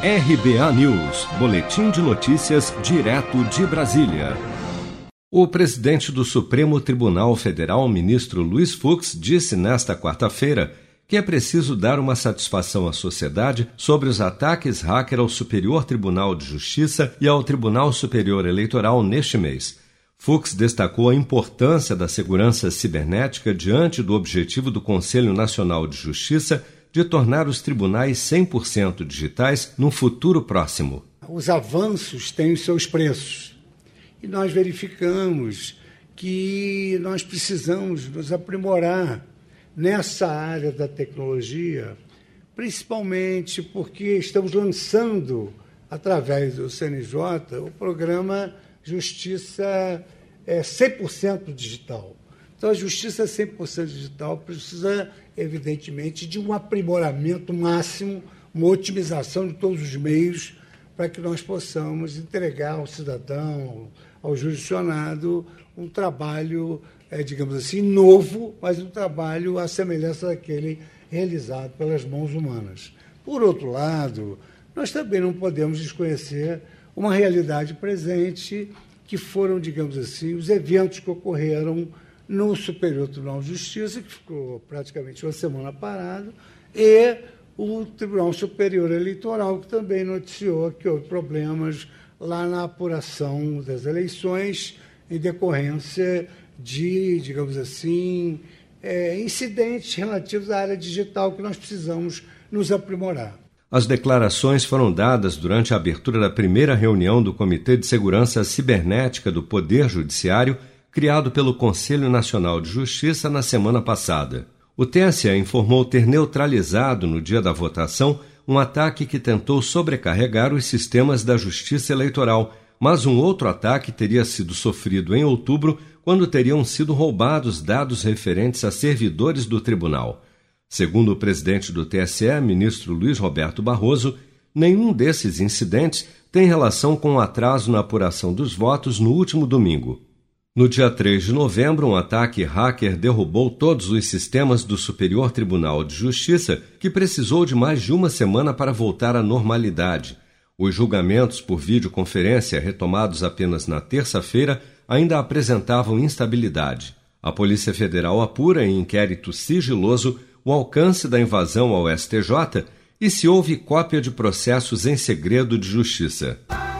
RBA News, Boletim de Notícias, direto de Brasília. O presidente do Supremo Tribunal Federal, ministro Luiz Fux, disse nesta quarta-feira que é preciso dar uma satisfação à sociedade sobre os ataques hacker ao Superior Tribunal de Justiça e ao Tribunal Superior Eleitoral neste mês. Fux destacou a importância da segurança cibernética diante do objetivo do Conselho Nacional de Justiça de tornar os tribunais 100% digitais num futuro próximo. Os avanços têm os seus preços. E nós verificamos que nós precisamos nos aprimorar nessa área da tecnologia, principalmente porque estamos lançando, através do CNJ, o programa Justiça é 100% digital. Então, a justiça 100% digital precisa, evidentemente, de um aprimoramento máximo, uma otimização de todos os meios para que nós possamos entregar ao cidadão, ao jurisdicionado, um trabalho, é, digamos assim, novo, mas um trabalho à semelhança daquele realizado pelas mãos humanas. Por outro lado, nós também não podemos desconhecer uma realidade presente, que foram, digamos assim, os eventos que ocorreram no Superior Tribunal de Justiça, que ficou praticamente uma semana parado, e o Tribunal Superior Eleitoral, que também noticiou que houve problemas lá na apuração das eleições em decorrência de, digamos assim, é, incidentes relativos à área digital que nós precisamos nos aprimorar. As declarações foram dadas durante a abertura da primeira reunião do Comitê de Segurança Cibernética do Poder Judiciário, criado pelo Conselho Nacional de Justiça na semana passada. O TSE informou ter neutralizado no dia da votação um ataque que tentou sobrecarregar os sistemas da Justiça Eleitoral, mas um outro ataque teria sido sofrido em outubro, quando teriam sido roubados dados referentes a servidores do tribunal. Segundo o presidente do TSE, ministro Luiz Roberto Barroso, nenhum desses incidentes tem relação com o atraso na apuração dos votos no último domingo. No dia 3 de novembro, um ataque hacker derrubou todos os sistemas do Superior Tribunal de Justiça, que precisou de mais de uma semana para voltar à normalidade. Os julgamentos por videoconferência, retomados apenas na terça-feira, ainda apresentavam instabilidade. A Polícia Federal apura em inquérito sigiloso o alcance da invasão ao STJ e se houve cópia de processos em segredo de justiça.